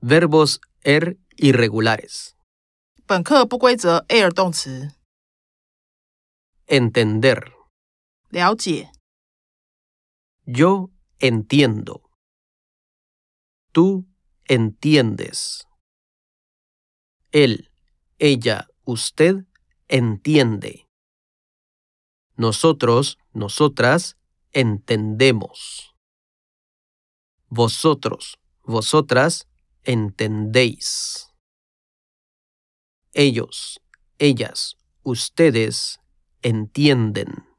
Verbos er irregulares. 本课不规则 air 动词， Entender. 了解、 Yo entiendo. Tú entiendes. Él, ella, usted entiende. Nosotros, nosotras entendemos. Vosotros, vosotras entendéis. Ellos, ellas, ustedes entienden.